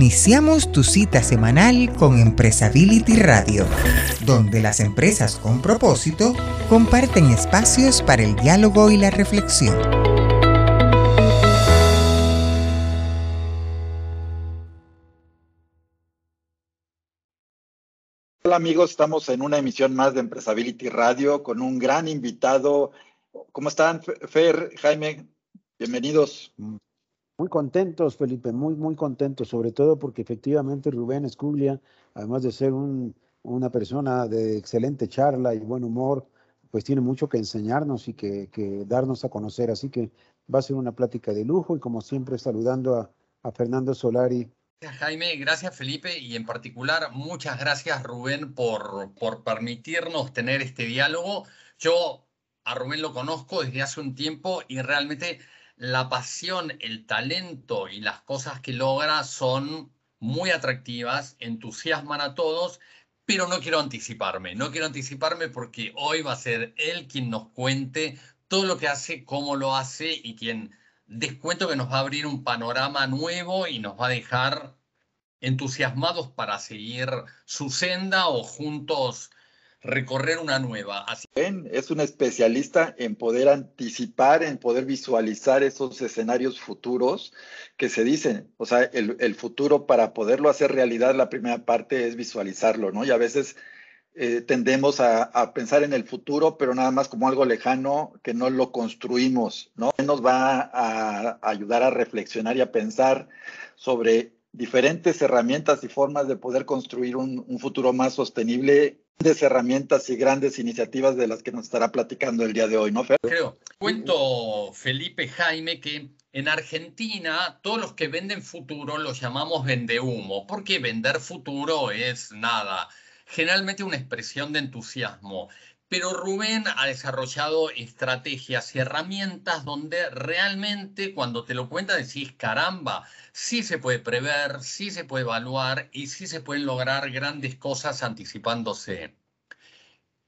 Iniciamos tu cita semanal con Empresability Radio, donde las empresas con propósito comparten espacios para el diálogo y la reflexión. Hola amigos, estamos en una emisión más de Empresability Radio con un gran invitado. ¿Cómo están, Fer, Jaime? Bienvenidos. Muy contentos, Felipe, muy, muy contentos, sobre todo porque efectivamente Rubén Escuglia, además de ser una persona de excelente charla y buen humor, pues tiene mucho que enseñarnos y que, darnos a conocer. Así que va a ser una plática de lujo y como siempre saludando a, a Fernando Solari. Gracias Jaime, gracias Felipe y en particular muchas gracias Rubén por, por permitirnos tener este diálogo. Yo a Rubén lo conozco desde hace un tiempo y realmente la pasión, el talento y las cosas que logra son muy atractivas, entusiasman a todos, pero no quiero anticiparme, no quiero anticiparme porque hoy va a ser él quien nos cuente todo lo que hace, cómo lo hace y quien descuento que nos va a abrir un panorama nuevo y nos va a dejar entusiasmados para seguir su senda o juntos recorrer una nueva. Así. Es un especialista en poder anticipar, en poder visualizar esos escenarios futuros que se dicen. O sea, el, futuro para poderlo hacer realidad, la primera parte es visualizarlo, ¿no? Y a veces eh, tendemos a, pensar en el futuro, pero nada más como algo lejano que no lo construimos, ¿no? Nos va a ayudar a reflexionar y a pensar sobre diferentes herramientas y formas de poder construir un, un futuro más sostenible grandes herramientas y grandes iniciativas de las que nos estará platicando el día de hoy, ¿no, Fer? Creo. Cuento, Felipe Jaime, que en Argentina todos los que venden futuro los llamamos vendehumo, porque vender futuro es nada, generalmente una expresión de entusiasmo. Pero Rubén ha desarrollado estrategias y herramientas donde realmente cuando te lo cuenta decís, caramba, sí se puede prever, sí se puede evaluar y sí se pueden lograr grandes cosas anticipándose.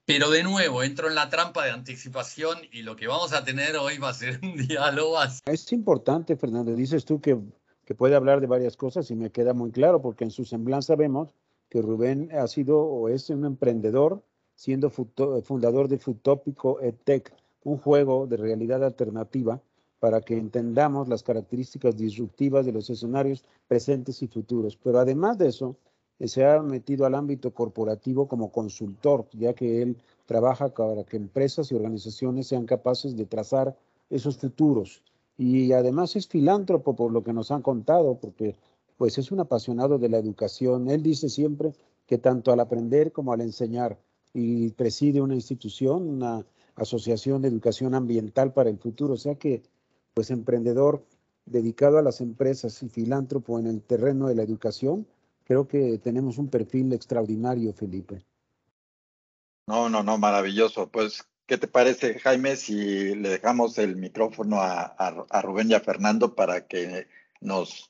Pero de nuevo, entro en la trampa de anticipación y lo que vamos a tener hoy va a ser un diálogo así. Es importante, Fernando, dices tú que, que puede hablar de varias cosas y me queda muy claro porque en su semblanza vemos que Rubén ha sido o es un emprendedor siendo fundador de Futópico EdTech, un juego de realidad alternativa para que entendamos las características disruptivas de los escenarios presentes y futuros. Pero además de eso, eh, se ha metido al ámbito corporativo como consultor, ya que él trabaja para que empresas y organizaciones sean capaces de trazar esos futuros. Y además es filántropo por lo que nos han contado, porque pues es un apasionado de la educación. Él dice siempre que tanto al aprender como al enseñar y preside una institución, una asociación de educación ambiental para el futuro. O sea que, pues, emprendedor dedicado a las empresas y filántropo en el terreno de la educación, creo que tenemos un perfil extraordinario, Felipe. No, no, no, maravilloso. Pues, ¿qué te parece, Jaime, si le dejamos el micrófono a, Rubén y a Fernando para que nos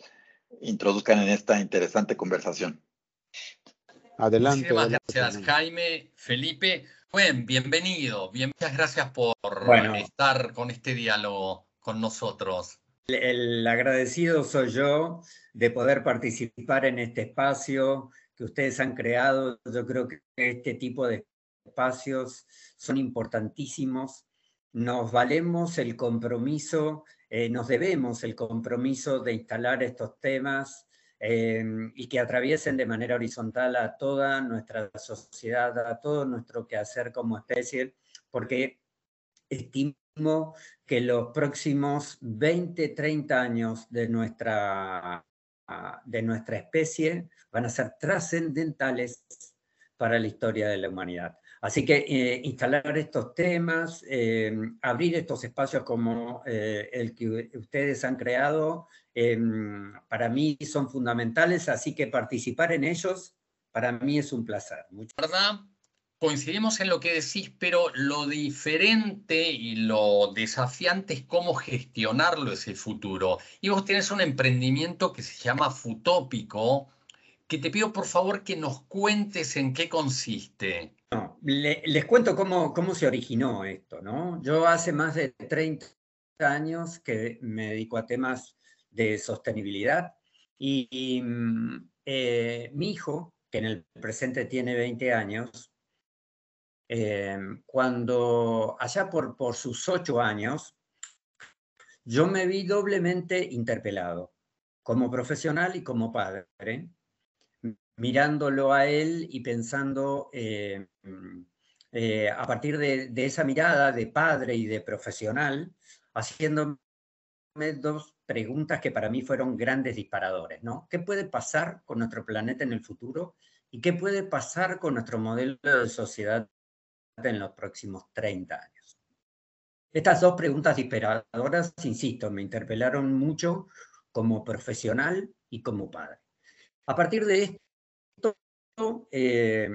introduzcan en esta interesante conversación? Adelante. Muchísimas gracias, Jaime, Felipe. Buen, bienvenido. muchas gracias por estar con este diálogo con nosotros. El, agradecido soy yo de poder participar en este espacio que ustedes han creado. Yo creo que este tipo de espacios son importantísimos. Nos valemos el compromiso, eh, nos debemos el compromiso de instalar estos temas Em, y que atraviesen de manera horizontal a toda nuestra sociedad, a todo nuestro quehacer como especie, porque estimo que los próximos 20, 30 años de nuestra, de nuestra especie van a ser trascendentales para la historia de la humanidad. Así que eh, instalar estos temas, em, abrir estos espacios como eh, el que ustedes han creado, para mí son fundamentales, así que participar en ellos para mí es un placer. ¿Verdad? Coincidimos en lo que decís, pero lo diferente y lo desafiante es cómo gestionarlo ese futuro. Y vos tienes un emprendimiento que se llama Futópico, que te pido por favor que nos cuentes en qué consiste. les cuento cómo, cómo se originó esto, ¿no? Yo hace más de 30 años que me dedico a temas de sostenibilidad Y, mm, eh, mi hijo, que en el presente tiene 20 años, eh, cuando allá por, por sus ocho años, yo me vi doblemente interpelado, como profesional y como padre, mirándolo a él y pensando eh, a partir de, de, esa mirada de padre y de profesional, haciéndome dos preguntas que para mí fueron grandes disparadores, ¿no? ¿Qué puede pasar con nuestro planeta en el futuro? ¿Y qué puede pasar con nuestro modelo de sociedad en los próximos 30 años? Estas dos preguntas disparadoras, insisto, me interpelaron mucho como profesional y como padre. A partir de eh,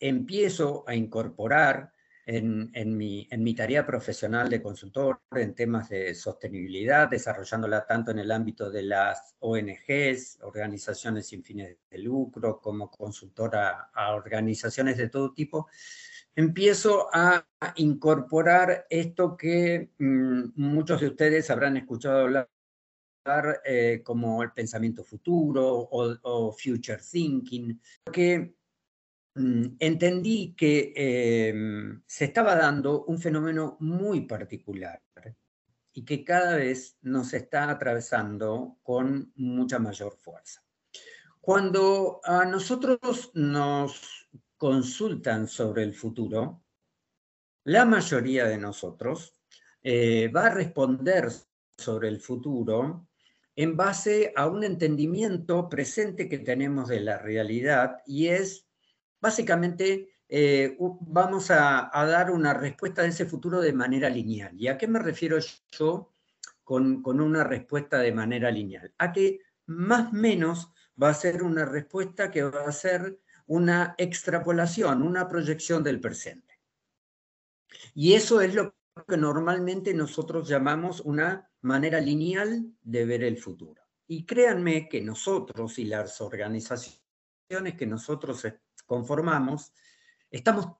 empiezo a incorporar en, mi, en, mi, tarea profesional de consultor en temas de sostenibilidad, desarrollándola tanto en el ámbito de las ONGs, organizaciones sin fines de lucro, como consultora a organizaciones de todo tipo, empiezo a incorporar esto que mm, muchos de ustedes habrán escuchado hablar eh, como el pensamiento futuro o, future thinking, que Mm, entendí que em, se estaba dando un fenómeno muy particular y que cada vez nos está atravesando con mucha mayor fuerza. Cuando a nosotros nos consultan sobre el futuro, la mayoría de nosotros eh, va a responder sobre el futuro en base a un entendimiento presente que tenemos de la realidad y es básicamente eh, vamos a, dar una respuesta de ese futuro de manera lineal. ¿Y a qué me refiero yo con, con una respuesta de manera lineal? A que más o menos va a ser una respuesta que va a ser una extrapolación, una proyección del presente. Y eso es lo que normalmente nosotros llamamos una manera lineal de ver el futuro. Y créanme que nosotros y las organizaciones que nosotros conformamos, estamos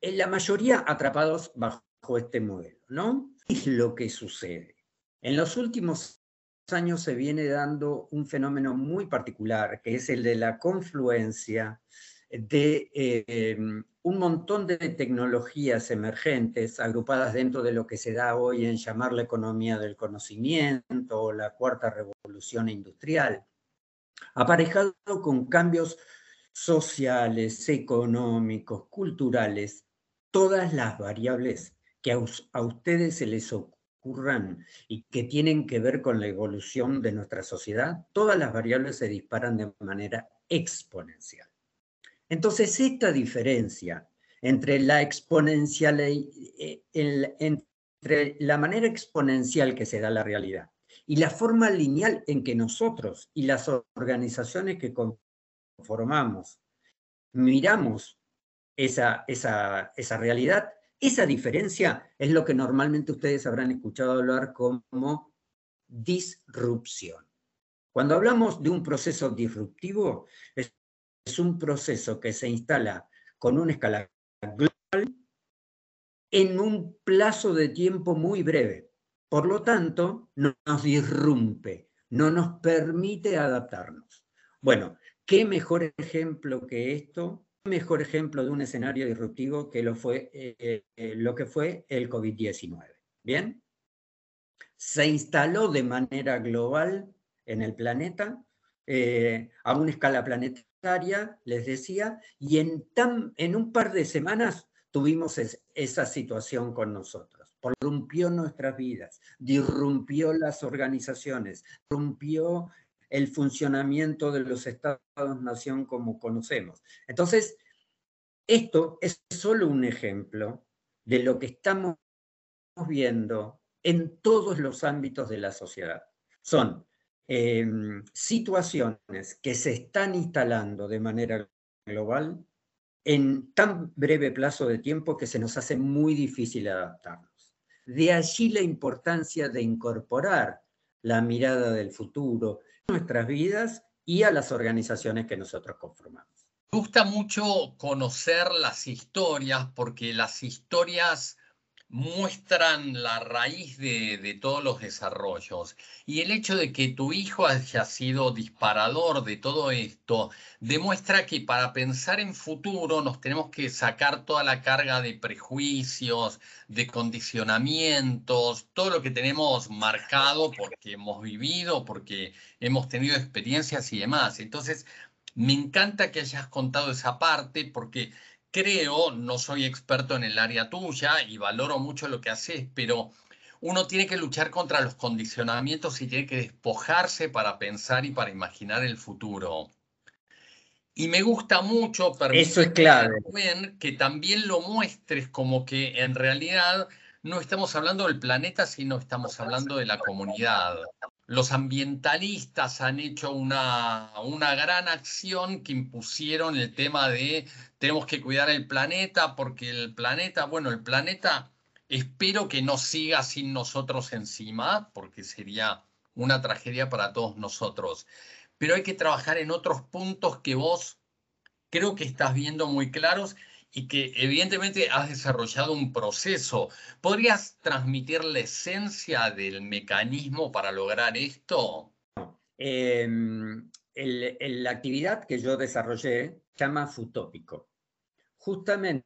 en la mayoría atrapados bajo este modelo, ¿no? ¿Qué es lo que sucede? En los últimos años se viene dando un fenómeno muy particular, que es el de la confluencia de eh, un montón de tecnologías emergentes agrupadas dentro de lo que se da hoy en llamar la economía del conocimiento o la cuarta revolución industrial, aparejado con cambios sociales, económicos, culturales, todas las variables que a, ustedes se les ocurran y que tienen que ver con la evolución de nuestra sociedad, todas las variables se disparan de manera exponencial. Entonces, esta diferencia entre la exponencial, eh, entre la manera exponencial que se da la realidad y la forma lineal en que nosotros y las organizaciones que formamos, miramos esa, esa, esa realidad, esa diferencia es lo que normalmente ustedes habrán escuchado hablar como disrupción. Cuando hablamos de un proceso disruptivo, es un proceso que se instala con una escala global en un plazo de tiempo muy breve. Por lo tanto, no nos disrumpe, no nos permite adaptarnos. Bueno, ¿Qué mejor ejemplo que esto? ¿Qué mejor ejemplo de un escenario disruptivo que lo, fue, eh, eh, lo que fue el COVID-19? ¿Bien? Se instaló de manera global en el planeta, eh, a una escala planetaria, les decía, y en, tan, en un par de semanas tuvimos esa situación con nosotros. Rompió nuestras vidas, disrumpió las organizaciones, rompió el funcionamiento de los estados-nación como conocemos. Entonces, esto es solo un ejemplo de lo que estamos viendo en todos los ámbitos de la sociedad. Son em, situaciones que se están instalando de manera global en tan breve plazo de tiempo que se nos hace muy difícil adaptarnos. De allí la importancia de incorporar la mirada del futuro, nuestras vidas y a las organizaciones que nosotros conformamos. Me gusta mucho conocer las historias porque las historias muestran la raíz de, todos los desarrollos. Y el hecho de que tu hijo haya sido disparador de todo esto demuestra que para pensar en futuro nos tenemos que sacar toda la carga de prejuicios, de condicionamientos, todo lo que tenemos marcado porque hemos vivido, porque hemos tenido experiencias y demás. Entonces, me encanta que hayas contado esa parte porque creo, no soy experto en el área tuya y valoro mucho lo que haces, pero uno tiene que luchar contra los condicionamientos y tiene que despojarse para pensar y para imaginar el futuro. Y me gusta mucho Eso es clave. que también lo muestres como que en realidad no estamos hablando del planeta, sino estamos hablando de la comunidad los ambientalistas han hecho una, una, gran acción que impusieron el tema de tenemos que cuidar el planeta porque el planeta, bueno, el planeta espero que no siga sin nosotros encima porque sería una tragedia para todos nosotros. Pero hay que trabajar en otros puntos que vos creo que estás viendo muy claros y que evidentemente has desarrollado un proceso. ¿Podrías transmitir la esencia del mecanismo para lograr esto? Em, la actividad que yo desarrollé se llama Futópico. Justamente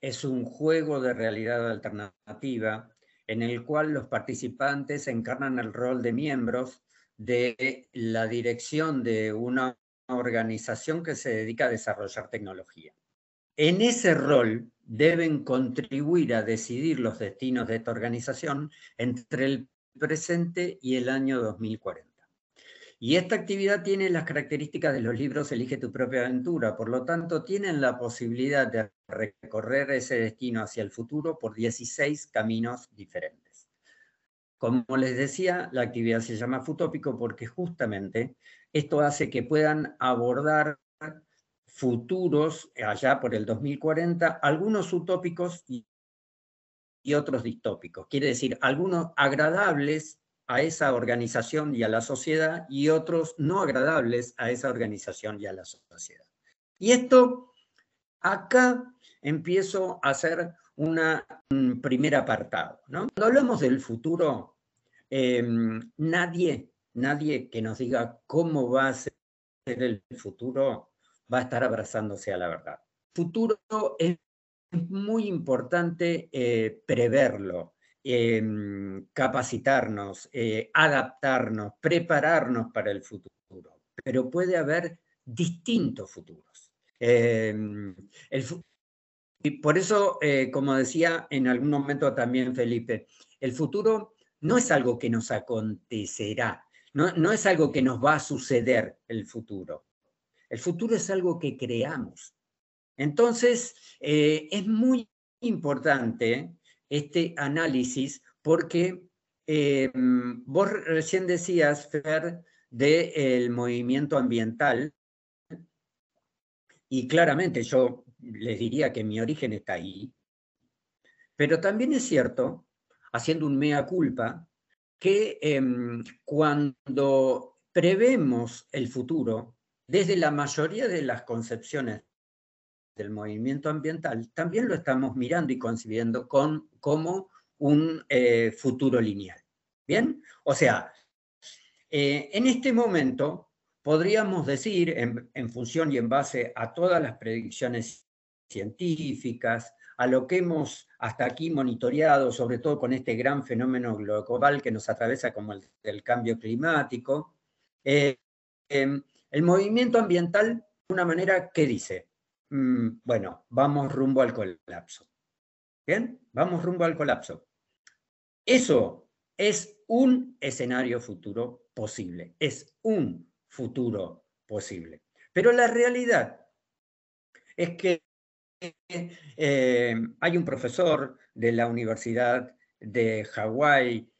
es un juego de realidad alternativa en el cual los participantes encarnan el rol de miembros de la dirección de una organización que se dedica a desarrollar tecnología. En ese rol deben contribuir a decidir los destinos de esta organización entre el presente y el año 2040. Y esta actividad tiene las características de los libros Elige tu propia aventura, por lo tanto tienen la posibilidad de recorrer ese destino hacia el futuro por 16 caminos diferentes. Como les decía, la actividad se llama Futópico porque justamente esto hace que puedan abordar futuros, allá por el 2040, algunos utópicos y, otros distópicos. Quiere decir, algunos agradables a esa organización y a la sociedad y otros no agradables a esa organización y a la sociedad. Y esto, acá empiezo a hacer una, un primer apartado. ¿no? Cuando hablamos del futuro, em, nadie, nadie que nos diga cómo va a ser el futuro va a estar abrazándose a la verdad. Futuro es muy importante eh, preverlo, em, capacitarnos, eh, adaptarnos, prepararnos para el futuro, pero puede haber distintos futuros. Em, y por eso, eh, como decía en algún momento también Felipe, el futuro no es algo que nos acontecerá, no, no es algo que nos va a suceder el futuro. El futuro es algo que creamos. Entonces, eh, es muy importante este análisis porque eh, vos recién decías, Fer, del movimiento ambiental, y claramente yo les diría que mi origen está ahí, pero también es cierto, haciendo un mea culpa, que em, cuando prevemos el futuro, desde la mayoría de las concepciones del movimiento ambiental, también lo estamos mirando y concibiendo con, como un eh, futuro lineal. ¿Bien? O sea, eh, en este momento podríamos decir, en, función y en base a todas las predicciones científicas, a lo que hemos hasta aquí monitoreado, sobre todo con este gran fenómeno global que nos atraviesa como el cambio climático, eh, em, el movimiento ambiental, de una manera que dice, bueno, vamos rumbo al colapso. ¿Bien? Vamos rumbo al colapso. Eso es un escenario futuro posible, es un futuro posible. Pero la realidad es que eh, hay un profesor de la Universidad de Hawái,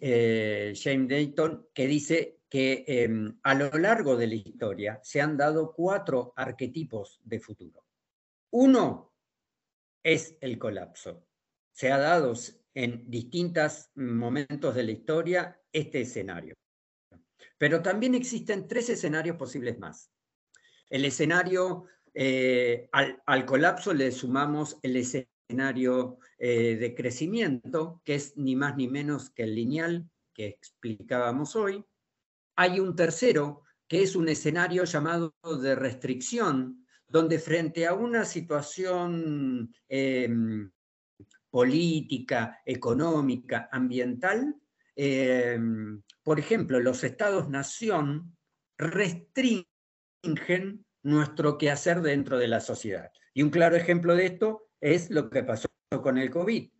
eh, James Dayton, que dice que em, a lo largo de la historia se han dado cuatro arquetipos de futuro. Uno es el colapso. Se ha dado en distintos momentos de la historia este escenario. Pero también existen tres escenarios posibles más. El escenario, eh, al, al colapso le sumamos el escenario eh, de crecimiento, que es ni más ni menos que el lineal que explicábamos hoy. Hay un tercero, que es un escenario llamado de restricción, donde frente a una situación em, política, económica, ambiental, em, por ejemplo, los estados-nación restringen nuestro quehacer dentro de la sociedad. Y un claro ejemplo de esto es lo que pasó con el COVID.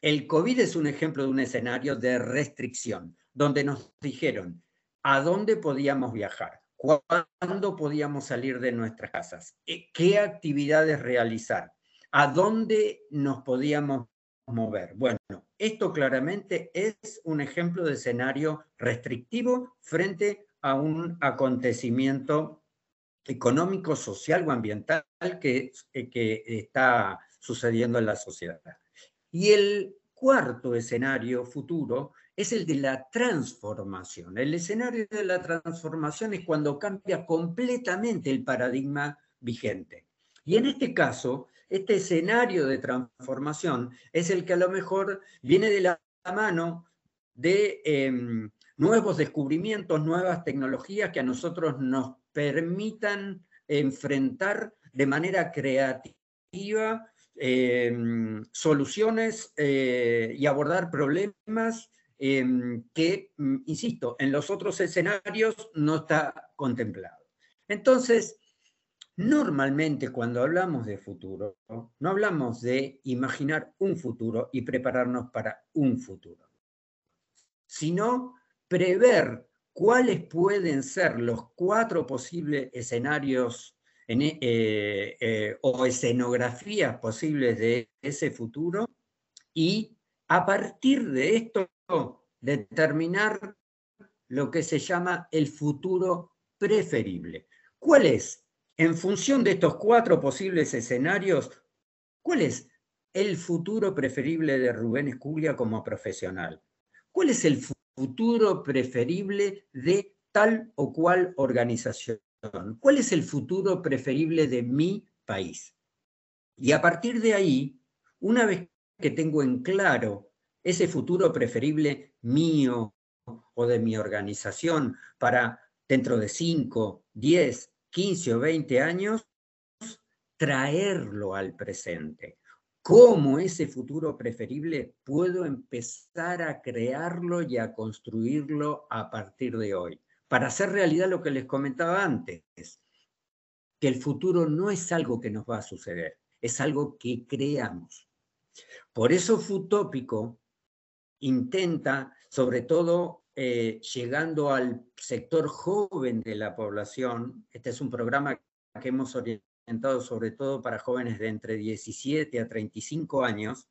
El COVID es un ejemplo de un escenario de restricción, donde nos dijeron a dónde podíamos viajar, cuándo podíamos salir de nuestras casas, eh, qué actividades realizar, a dónde nos podíamos mover. Bueno, esto claramente es un ejemplo de escenario restrictivo frente a un acontecimiento económico, social o ambiental que, eh, que está sucediendo en la sociedad. Y el cuarto escenario futuro es el de la transformación. El escenario de la transformación es cuando cambia completamente el paradigma vigente. Y en este caso, este escenario de transformación es el que a lo mejor viene de la mano de em, nuevos descubrimientos, nuevas tecnologías que a nosotros nos permitan enfrentar de manera creativa Em, soluciones eh, y abordar problemas em, que, mm, insisto, en los otros escenarios no está contemplado. Entonces, normalmente cuando hablamos de futuro, no hablamos de imaginar un futuro y prepararnos para un futuro, sino prever cuáles pueden ser los cuatro posibles escenarios eh, eh, o escenografías posibles de ese futuro y a partir de esto determinar lo que se llama el futuro preferible. ¿Cuál es? En función de estos cuatro posibles escenarios, ¿cuál es el futuro preferible de Rubén Esculia como profesional? ¿Cuál es el futuro preferible de tal o cual organización? ¿Cuál es el futuro preferible de mi país? Y a partir de ahí, una vez que tengo en claro ese futuro preferible mío o de mi organización para dentro de 5, 10, 15 o 20 años, traerlo al presente. ¿Cómo ese futuro preferible puedo empezar a crearlo y a construirlo a partir de hoy? para hacer realidad lo que les comentaba antes, que el futuro no es algo que nos va a suceder, es algo que creamos. Por eso Futópico intenta, sobre todo eh, llegando al sector joven de la población, este es un programa que hemos orientado sobre todo para jóvenes de entre 17 a 35 años,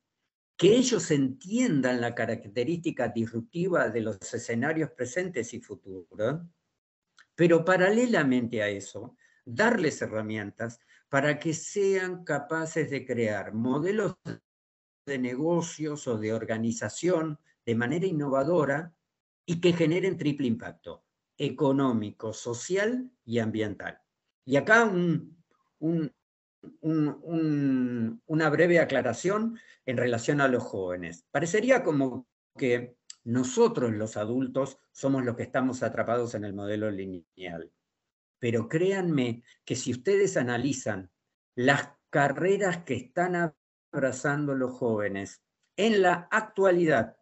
que ellos entiendan la característica disruptiva de los escenarios presentes y futuros, pero paralelamente a eso, darles herramientas para que sean capaces de crear modelos de negocios o de organización de manera innovadora y que generen triple impacto, económico, social y ambiental. Y acá una breve aclaración en relación a los jóvenes. Parecería como que nosotros los adultos somos los que estamos atrapados en el modelo lineal. Pero créanme que si ustedes analizan las carreras que están abrazando los jóvenes en la actualidad,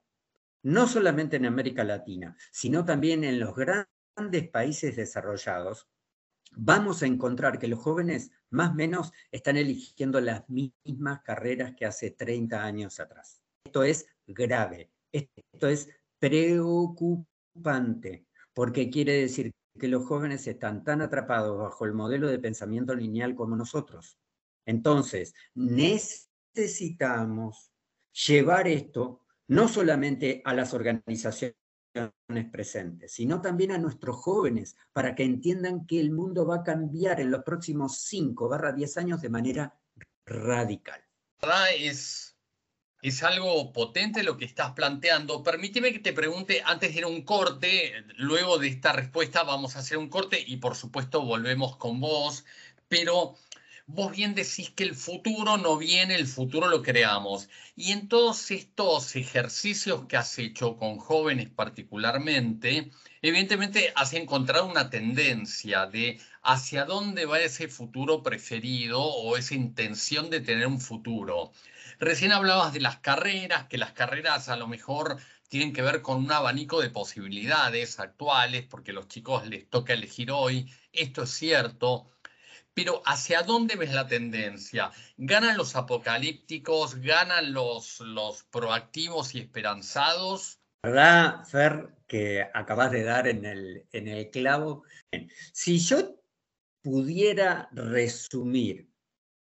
no solamente en América Latina, sino también en los grandes países desarrollados, vamos a encontrar que los jóvenes más o menos están eligiendo las mismas carreras que hace 30 años atrás. Esto es grave, esto es preocupante, porque quiere decir que los jóvenes están tan atrapados bajo el modelo de pensamiento lineal como nosotros. Entonces, necesitamos llevar esto no solamente a las organizaciones presentes, sino también a nuestros jóvenes, para que entiendan que el mundo va a cambiar en los próximos 5 barra 10 años de manera radical. Es, es algo potente lo que estás planteando. Permíteme que te pregunte, antes de ir a un corte, luego de esta respuesta vamos a hacer un corte y por supuesto volvemos con vos, pero vos bien decís que el futuro no viene, el futuro lo creamos. Y en todos estos ejercicios que has hecho con jóvenes particularmente, evidentemente has encontrado una tendencia de hacia dónde va ese futuro preferido o esa intención de tener un futuro. Recién hablabas de las carreras, que las carreras a lo mejor tienen que ver con un abanico de posibilidades actuales, porque a los chicos les toca elegir hoy, esto es cierto, pero ¿hacia dónde ves la tendencia? ¿Ganan los apocalípticos? ¿Ganan los, los proactivos y esperanzados? ¿Verdad, Fer, que acabas de dar en el, en el clavo? Si yo pudiera resumir,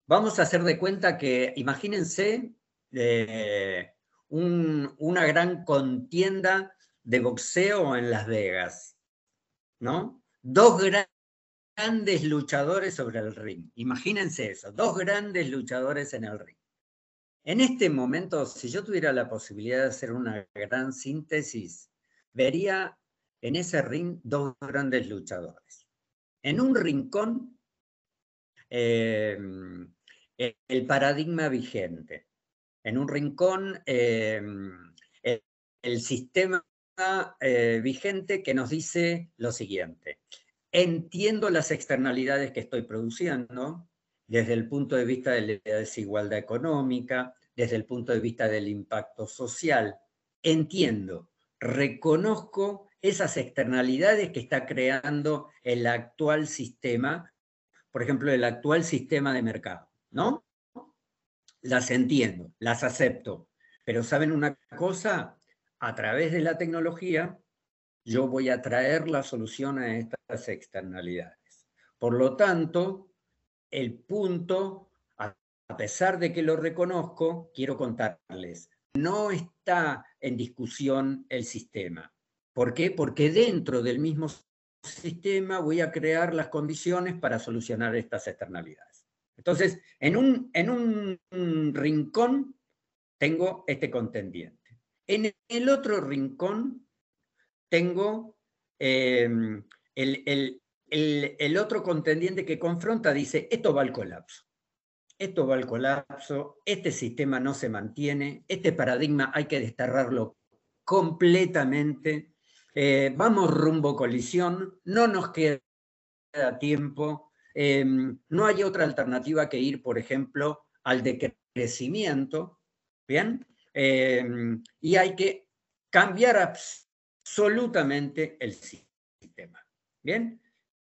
vamos a hacer de cuenta que, imagínense, eh, una gran contienda de boxeo en Las Vegas, ¿no? Dos grandes luchadores sobre el ring. Imagínense eso, dos grandes luchadores en el ring. En este momento, si yo tuviera la posibilidad de hacer una gran síntesis, vería en ese ring dos grandes luchadores. En un rincón, eh, el paradigma vigente en un rincón eh, el, sistema eh, vigente que nos dice lo siguiente. Entiendo las externalidades que estoy produciendo desde el punto de vista de la desigualdad económica, desde el punto de vista del impacto social. Entiendo, reconozco esas externalidades que está creando el actual sistema, por ejemplo, el actual sistema de mercado, ¿no? las entiendo, las acepto, pero ¿saben una cosa? A través de la tecnología yo voy a traer la solución a estas externalidades. Por lo tanto, el punto, a pesar de que lo reconozco, quiero contarles, no está en discusión el sistema. ¿Por qué? Porque dentro del mismo sistema voy a crear las condiciones para solucionar estas externalidades. Entonces, en un, en un rincón tengo este contendiente. En el otro rincón tengo em, el, el, otro contendiente que confronta, dice, esto va al colapso. Esto va al colapso, este sistema no se mantiene, este paradigma hay que desterrarlo completamente. Eh, vamos rumbo colisión, no nos queda tiempo, Em, no hay otra alternativa que ir, por ejemplo, al decrecimiento, ¿bien? Em, y hay que cambiar absolutamente el sistema, ¿bien?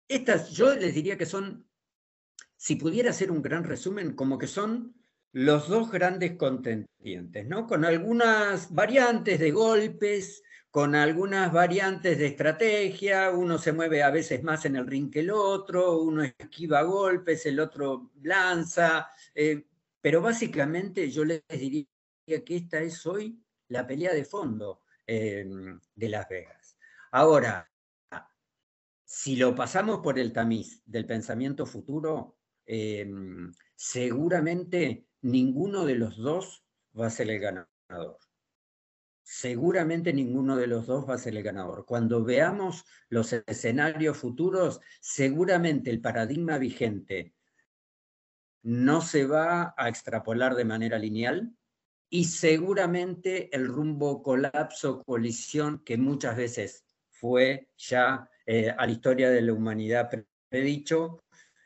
Estas yo les diría que son, si pudiera hacer un gran resumen, como que son los dos grandes contendientes, ¿no? Con algunas variantes de golpes, con algunas variantes de estrategia, uno se mueve a veces más en el ring que el otro, uno esquiva golpes, el otro lanza, eh, pero básicamente yo les diría que esta es hoy la pelea de fondo em, de Las Vegas. Ahora, si lo pasamos por el tamiz del pensamiento futuro, em, seguramente ninguno de los dos va a ser el ganador seguramente ninguno de los dos va a ser el ganador. Cuando veamos los escenarios futuros, seguramente el paradigma vigente no se va a extrapolar de manera lineal y seguramente el rumbo colapso, colisión, que muchas veces fue ya eh, a la historia de la humanidad predicho,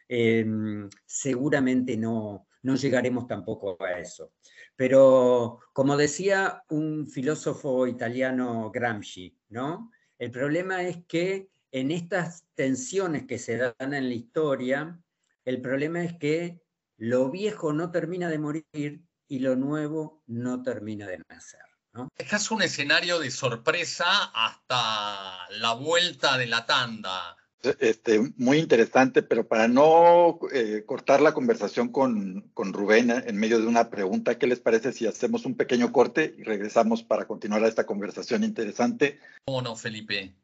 em, seguramente no, no llegaremos tampoco a eso. Pero como decía un filósofo italiano Gramsci, ¿no? El problema es que en estas tensiones que se dan en la historia, el problema es que lo viejo no termina de morir y lo nuevo no termina de nacer. ¿no? Es un escenario de sorpresa hasta la vuelta de la tanda. Este, muy interesante, pero para no eh, cortar la conversación con, con, Rubén en medio de una pregunta, ¿qué les parece si hacemos un pequeño corte y regresamos para continuar esta conversación interesante? ¿Cómo no, Felipe?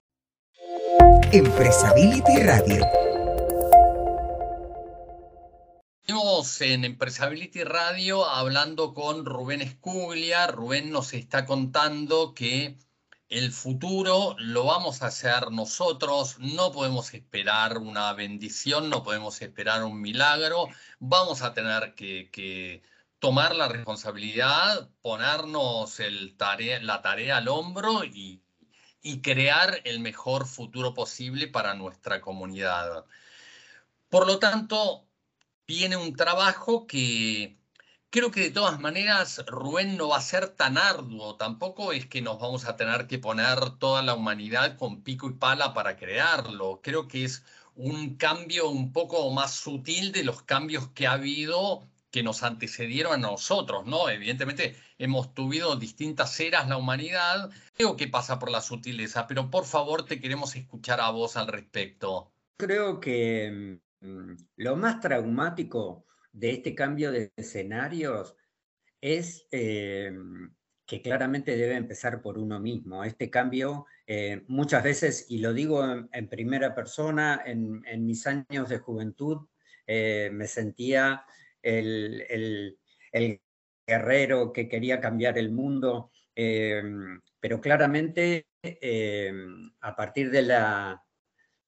Empresability Radio. Estamos en Empresability Radio hablando con Rubén Escuglia. Rubén nos está contando que el futuro lo vamos a hacer nosotros, no podemos esperar una bendición, no podemos esperar un milagro, vamos a tener que, tomar la responsabilidad, ponernos la tarea al hombro y, y crear el mejor futuro posible para nuestra comunidad. Por lo tanto, viene un trabajo que creo que de todas maneras Rubén no va a ser tan arduo, tampoco es que nos vamos a tener que poner toda la humanidad con pico y pala para crearlo. Creo que es un cambio un poco más sutil de los cambios que ha habido que nos antecedieron a nosotros, ¿no? Evidentemente hemos tuvido distintas eras la humanidad, creo que pasa por la sutileza, pero por favor te queremos escuchar a vos al respecto. Creo que lo más traumático de este cambio de escenarios es eh, que claramente debe empezar por uno mismo. Este cambio eh, muchas veces, y lo digo en, primera persona, en, mis años de juventud, eh, me sentía el, guerrero que quería cambiar el mundo, pero claramente a partir de la,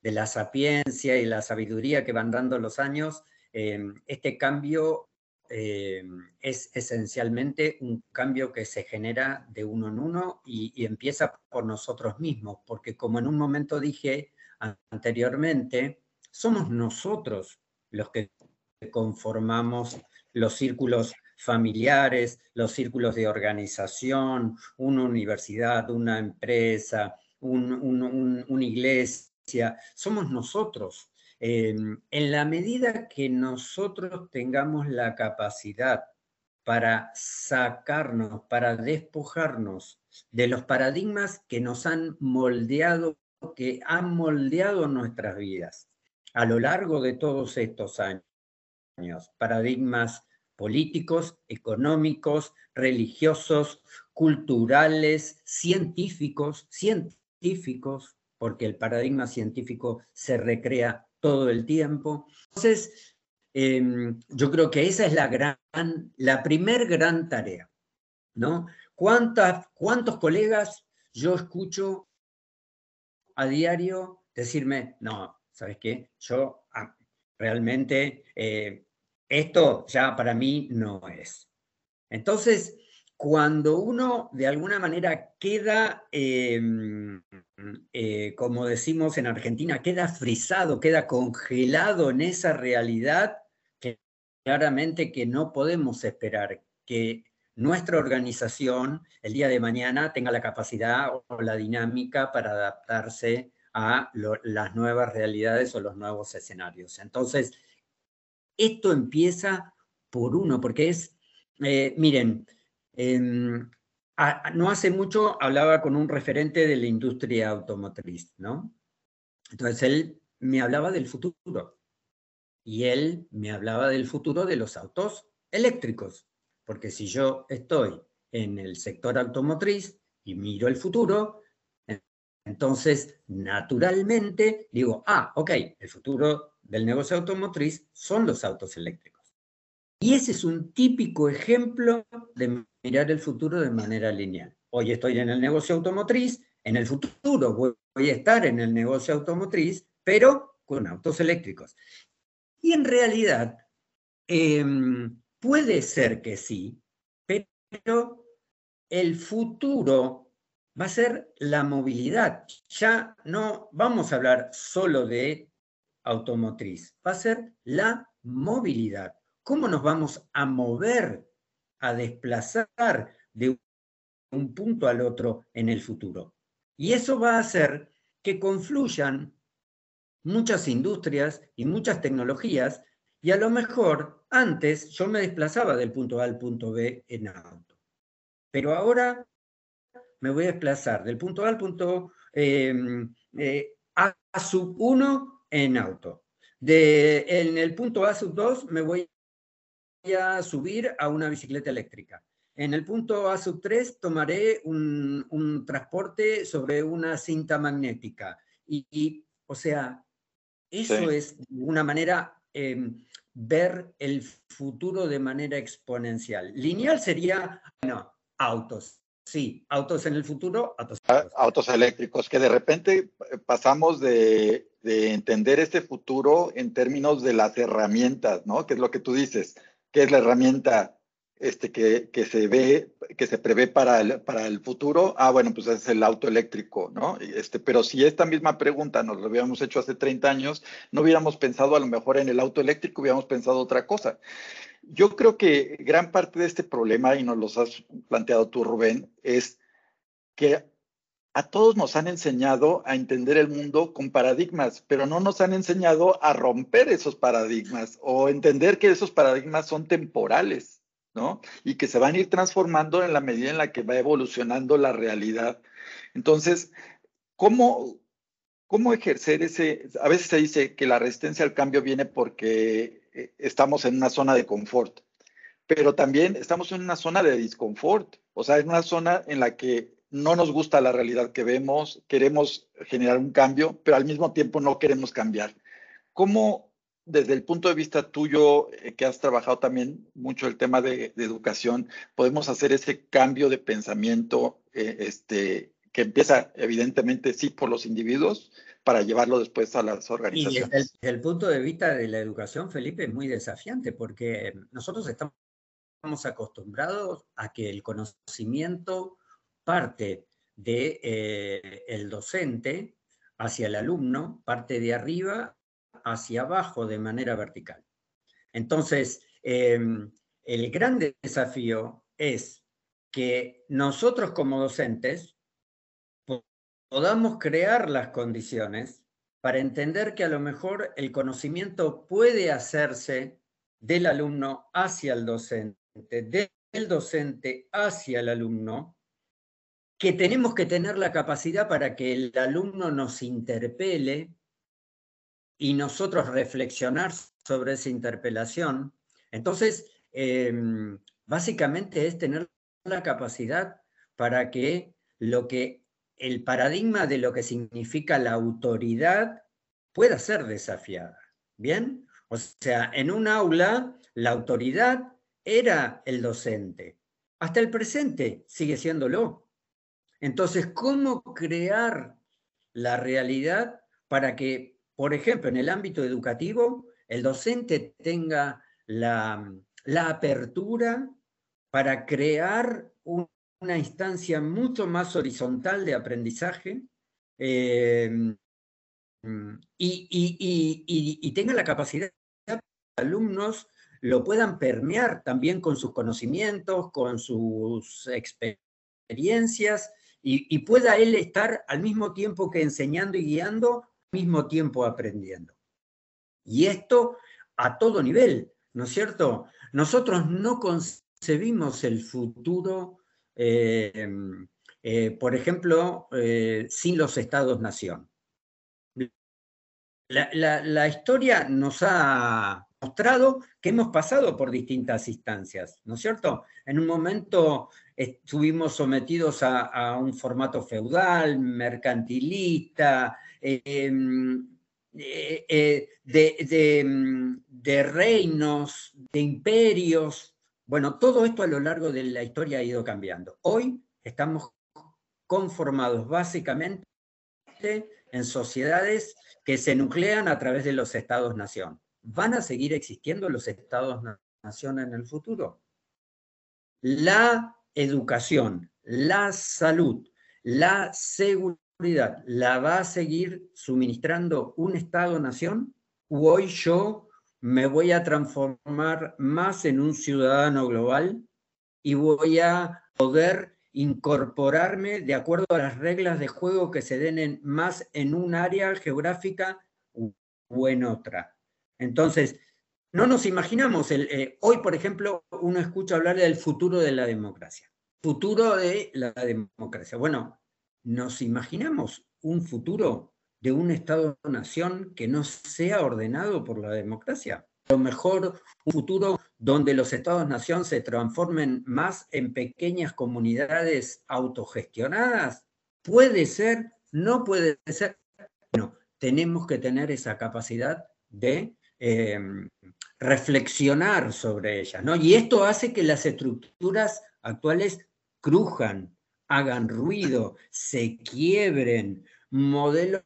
de la sapiencia y la sabiduría que van dando los años, Em, este cambio em, es esencialmente un cambio que se genera de uno en uno y, empieza por nosotros mismos, porque como en un momento dije anteriormente, somos nosotros los que conformamos los círculos familiares, los círculos de organización, una universidad, una empresa, una iglesia, somos nosotros. Em, en la medida que nosotros tengamos la capacidad para sacarnos, para despojarnos de los paradigmas que nos han moldeado, que han moldeado nuestras vidas a lo largo de todos estos años, paradigmas políticos, económicos, religiosos, culturales, científicos, científicos, porque el paradigma científico se recrea todo el tiempo. Entonces, em, yo creo que esa es la gran, la primer gran tarea, ¿no? ¿Cuántas, ¿Cuántos colegas yo escucho a diario decirme, no, ¿sabes qué? Yo ah, realmente eh, esto ya para mí no es. Entonces, cuando uno de alguna manera queda, em, eh, como decimos en Argentina, queda frisado, queda congelado en esa realidad, que claramente que no podemos esperar que nuestra organización el día de mañana tenga la capacidad o la dinámica para adaptarse a las nuevas realidades o los nuevos escenarios. Entonces, esto empieza por uno, porque es, eh, miren, no hace mucho hablaba con un referente de la industria automotriz, ¿no? Entonces él me hablaba del futuro y él me hablaba del futuro de los autos eléctricos, porque si yo estoy en el sector automotriz y miro el futuro, entonces naturalmente digo, ah, ok, el futuro del negocio automotriz son los autos eléctricos. Y ese es un típico ejemplo de mirar el futuro de manera lineal. Hoy estoy en el negocio automotriz, en el futuro voy a estar en el negocio automotriz, pero con autos eléctricos. Y en realidad, em, puede ser que sí, pero el futuro va a ser la movilidad. Ya no vamos a hablar solo de automotriz, va a ser la movilidad cómo nos vamos a mover, a desplazar de un punto al otro en el futuro. Y eso va a hacer que confluyan muchas industrias y muchas tecnologías y a lo mejor antes yo me desplazaba del punto A al punto B en auto. Pero ahora me voy a desplazar del punto A al punto em, eh, A sub 1 en auto. De, en el punto A sub 2 me voy a subir a una bicicleta eléctrica. En el punto A sub 3 tomaré un, transporte sobre una cinta magnética. Y, o sea, eso es una manera em, ver el futuro de manera exponencial. Lineal sería, no, autos. sí, autos en el futuro, autos, ah, autos eléctricos, que de repente pasamos de, de, entender este futuro en términos de las herramientas, ¿no? Que es lo que tú dices, ¿qué es la herramienta este, que, que, se ve, que se prevé para el, para el futuro, ah, bueno, pues es el auto eléctrico, ¿no? Este, pero si esta misma pregunta nos lo hubiéramos hecho hace 30 años, no hubiéramos pensado a lo mejor en el auto eléctrico, hubiéramos pensado otra cosa. Yo creo que gran parte de este problema, y nos lo has planteado tú, Rubén, es que a todos nos han enseñado a entender el mundo con paradigmas, pero no nos han enseñado a romper esos paradigmas o entender que esos paradigmas son temporales. ¿no? Y que se van a ir transformando en la medida en la que va evolucionando la realidad. Entonces, ¿cómo, cómo ejercer ese? A veces se dice que la resistencia al cambio viene porque eh, estamos en una zona de confort, pero también estamos en una zona de disconfort, o sea, en una zona en la que no nos gusta la realidad que vemos, queremos generar un cambio, pero al mismo tiempo no queremos cambiar. ¿Cómo, desde el punto de vista tuyo, eh, que has trabajado también mucho el tema de, educación, podemos hacer ese cambio de pensamiento eh, este, que empieza evidentemente sí por los individuos para llevarlo después a las organizaciones. Y desde el, punto de vista de la educación, Felipe, es muy desafiante porque nosotros estamos acostumbrados a que el conocimiento parte de eh, el docente hacia el alumno, parte de arriba hacia abajo de manera vertical. Entonces, em, el gran desafío es que nosotros como docentes podamos crear las condiciones para entender que a lo mejor el conocimiento puede hacerse del alumno hacia el docente, del docente hacia el alumno, que tenemos que tener la capacidad para que el alumno nos interpele y nosotros reflexionar sobre esa interpelación. Entonces, em, básicamente es tener la capacidad para que lo que el paradigma de lo que significa la autoridad pueda ser desafiada. ¿Bien? O sea, en un aula la autoridad era el docente. Hasta el presente sigue siéndolo. Entonces, ¿cómo crear la realidad para que por ejemplo, en el ámbito educativo, el docente tenga la, apertura para crear una instancia mucho más horizontal de aprendizaje eh, y, y, tenga la capacidad que los alumnos lo puedan permear también con sus conocimientos, con sus experiencias y, pueda él estar al mismo tiempo que enseñando y guiando mismo tiempo aprendiendo. Y esto a todo nivel, ¿no es cierto? Nosotros no concebimos el futuro, eh, eh, por ejemplo, eh, sin los estados-nación. La, historia nos ha mostrado que hemos pasado por distintas instancias, ¿no es cierto? En un momento estuvimos sometidos a un formato feudal, mercantilista, Em, eh, eh, mm, de, reinos, de imperios. Bueno, todo esto a lo largo de la historia ha ido cambiando. Hoy estamos conformados básicamente en sociedades que se nuclean a través de los estados-nación. ¿Van a seguir existiendo los estados-nación en el futuro? La educación, la salud, la seguridad, la va a seguir suministrando un Estado-nación? ¿O hoy yo me voy a transformar más en un ciudadano global y voy a poder incorporarme de acuerdo a las reglas de juego que se den más en un área geográfica o en otra? Entonces, no nos imaginamos, el, eh, hoy por ejemplo uno escucha hablar del futuro de la democracia, futuro de la democracia. Bueno, ¿Nos imaginamos un futuro de un Estado-nación que no sea ordenado por la democracia? A lo mejor un futuro donde los Estados-nación se transformen más en pequeñas comunidades autogestionadas. ¿Puede ser? ¿No puede ser? Bueno, tenemos que tener esa capacidad de em, reflexionar sobre ellas, ¿no? Y esto hace que las estructuras actuales crujan, hagan ruido, se quiebren, modelos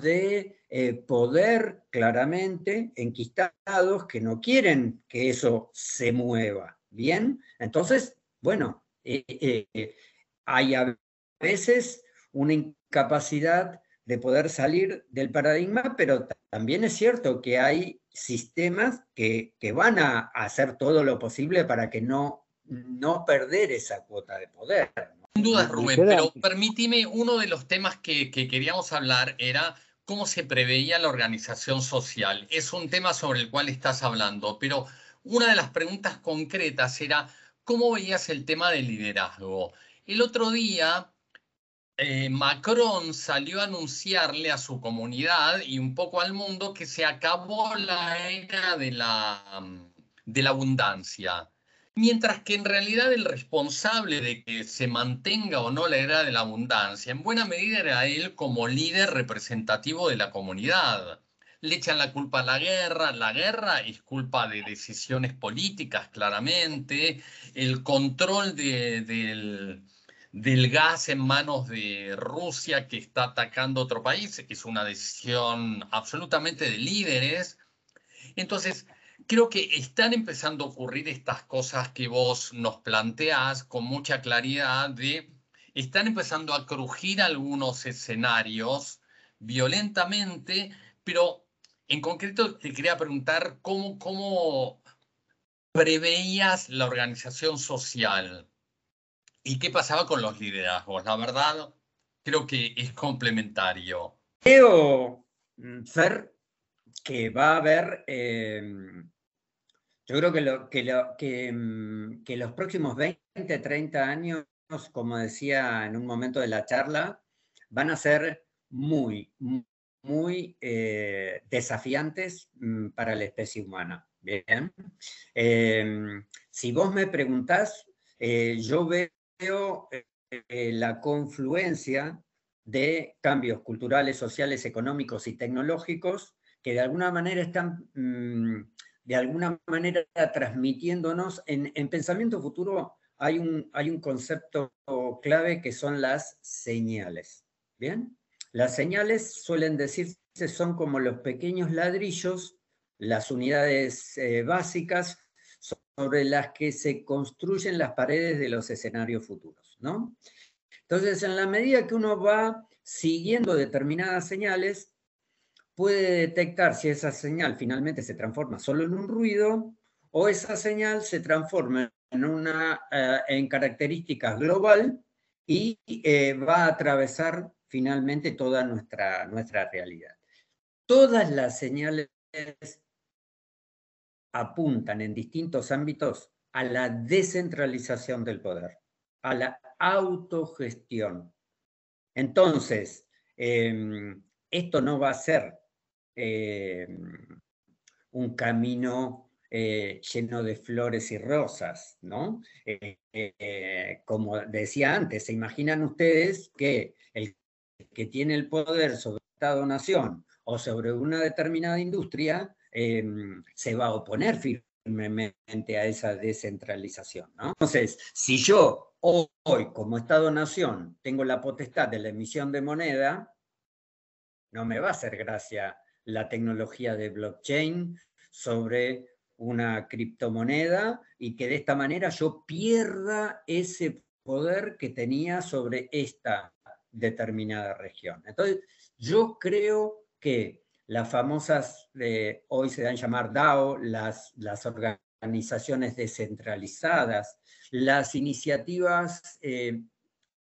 de eh, poder claramente enquistados que no quieren que eso se mueva. Bien, entonces, bueno, eh, eh, hay a veces una incapacidad de poder salir del paradigma, pero también es cierto que hay sistemas que, van a hacer todo lo posible para que no, no perder esa cuota de poder. Sin duda, Rubén, pero permíteme, uno de los temas que, que queríamos hablar era cómo se preveía la organización social. Es un tema sobre el cual estás hablando, pero una de las preguntas concretas era, ¿cómo veías el tema del liderazgo? El otro día eh, Macron salió a anunciarle a su comunidad y un poco al mundo que se acabó la era de la, mm, de la abundancia. Mientras que en realidad el responsable de que se mantenga o no la era de la abundancia, en buena medida era él como líder representativo de la comunidad. Le echan la culpa a la guerra, la guerra es culpa de decisiones políticas claramente, el control del del gas en manos de Rusia que está atacando otro país, es una decisión absolutamente de líderes. Entonces, creo que están empezando a ocurrir estas cosas que vos nos planteás con mucha claridad de, están empezando a crujir algunos escenarios violentamente, pero en concreto te quería preguntar cómo, cómo preveías la organización social ¿Y qué pasaba con los liderazgos? La verdad, creo que es complementario. Creo, mm, Fer, que va a haber, em, yo creo que, lo, que, lo, que, mm, los próximos 20, 30 años, como decía en un momento de la charla, van a ser muy, muy eh, desafiantes mm, para la especie humana. Bien. Em, si vos me preguntás, eh, yo veo veo eh, la confluencia de cambios culturales, sociales, económicos y tecnológicos que de alguna manera están, mm, de alguna manera transmitiéndonos. En, pensamiento futuro hay un, hay un concepto clave que son las señales. ¿Bien? Las señales suelen decirse son como los pequeños ladrillos, las unidades eh, básicas sobre las que se construyen las paredes de los escenarios futuros, ¿no? Entonces, en la medida que uno va siguiendo determinadas señales, puede detectar si esa señal finalmente se transforma solo en un ruido o esa señal se transforma en, una, eh, en características global y eh, va a atravesar finalmente toda nuestra, nuestra realidad. Todas las señales apuntan en distintos ámbitos a la descentralización del poder, a la autogestión. Entonces, em, esto no va a ser em, un camino eh, lleno de flores y rosas, ¿no? Eh, eh, como decía antes, ¿se imaginan ustedes que el que tiene el poder sobre Estado-nación o sobre una determinada industria Em, se va a oponer firmemente a esa descentralización. Entonces, si yo hoy, como Estado-Nación, tengo la potestad de la emisión de moneda, no me va a hacer gracia la tecnología de blockchain sobre una criptomoneda y que de esta manera yo pierda ese poder que tenía sobre esta determinada región. Entonces, yo creo que las famosas, hoy se dan llamar DAO, las, las organizaciones descentralizadas, las iniciativas, eh,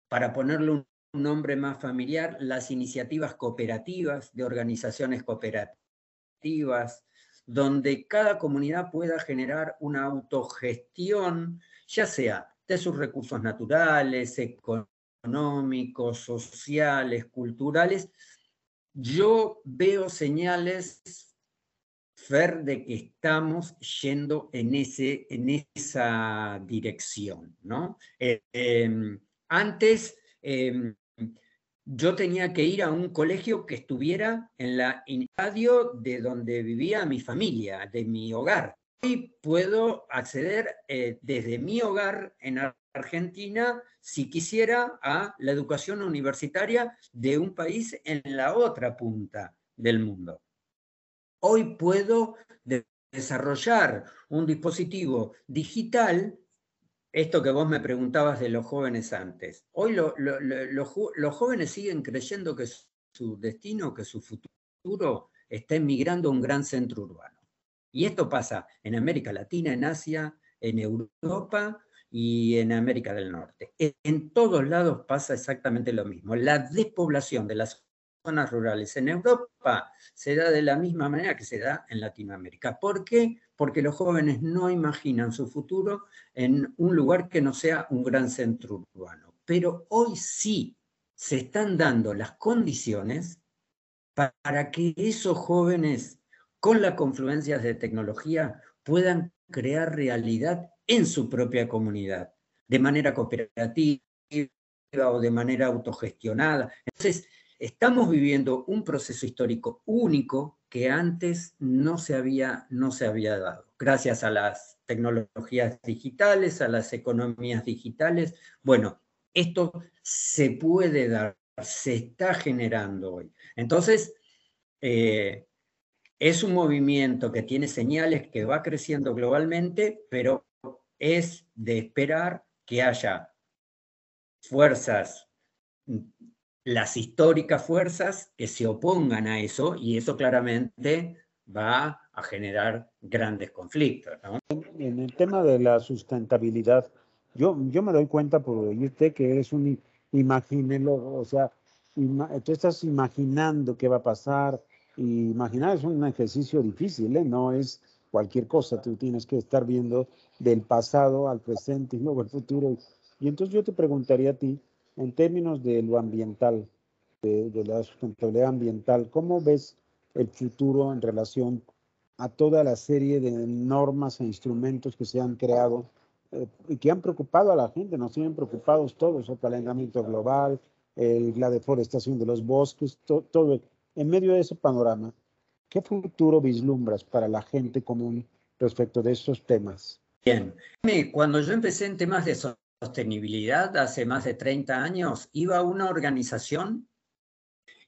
para ponerle un nombre más familiar, las iniciativas cooperativas de organizaciones cooperativas, donde cada comunidad pueda generar una autogestión, ya sea de sus recursos naturales, económicos, sociales, culturales, yo veo señales, de que estamos yendo en, ese, en esa dirección, ¿no? Eh, em, antes em, yo tenía que ir a un colegio que estuviera en la radio de donde vivía mi familia, de mi hogar. Puedo acceder eh, desde mi hogar en Argentina, si quisiera, a la educación universitaria de un país en la otra punta del mundo. Hoy puedo desarrollar un dispositivo digital, esto que vos me preguntabas de los jóvenes antes. Hoy los jóvenes siguen creyendo que su destino, que su futuro está emigrando a un gran centro urbano. Y esto pasa en América Latina, en Asia, en Europa y en América del Norte. En todos lados pasa exactamente lo mismo. La despoblación de las zonas rurales en Europa se da de la misma manera que se da en Latinoamérica. ¿Por qué? Porque los jóvenes no imaginan su futuro en un lugar que no sea un gran centro urbano. Pero hoy sí se están dando las condiciones para que esos jóvenes con las confluencias de tecnología puedan crear realidad en su propia comunidad, de manera cooperativa o de manera autogestionada. Entonces, estamos viviendo un proceso histórico único que antes no se había, no se había dado. Gracias a las tecnologías digitales, a las economías digitales. Bueno, esto se puede dar, se está generando hoy. Entonces, eh, es un movimiento que tiene señales que va creciendo globalmente, pero es de esperar que haya fuerzas, las históricas fuerzas que se opongan a eso, y eso claramente va a generar grandes conflictos. En el tema de la sustentabilidad, yo, yo me doy cuenta por oírte que eres un imagínelo, o sea, tú estás imaginando qué va a pasar, imaginar es un ejercicio difícil, ¿eh? no es cualquier cosa, tú tienes que estar viendo del pasado al presente y luego al futuro. Y entonces yo te preguntaría a ti, en términos de lo ambiental, de, la sustentabilidad ambiental, ¿cómo ves el futuro en relación a toda la serie de normas e instrumentos que se han creado eh, y que han preocupado a la gente, nos tienen preocupados todos, el calentamiento global, la deforestación de los bosques, todo en medio de ese panorama, ¿qué futuro vislumbras para la gente común respecto de estos temas? Bien, cuando yo empecé en temas de sostenibilidad hace más de 30 años, iba a una organización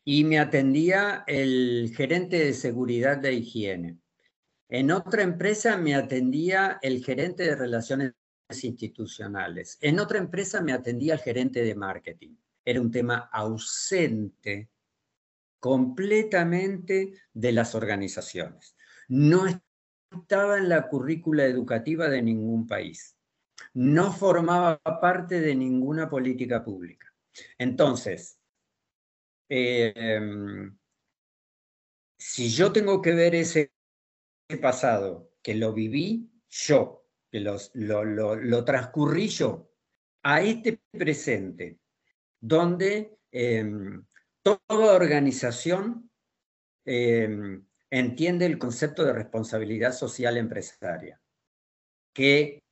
y me atendía el gerente de seguridad de higiene. En otra empresa me atendía el gerente de relaciones institucionales. En otra empresa me atendía el gerente de marketing. Era un tema ausente completamente de las organizaciones. No estaba en la currícula educativa de ningún país. No formaba parte de ninguna política pública. Entonces, em, si yo tengo que ver ese pasado, que lo viví yo, que lo, lo, transcurrí yo, a este presente, donde em, toda organización em, entiende el concepto de responsabilidad social empresaria, que,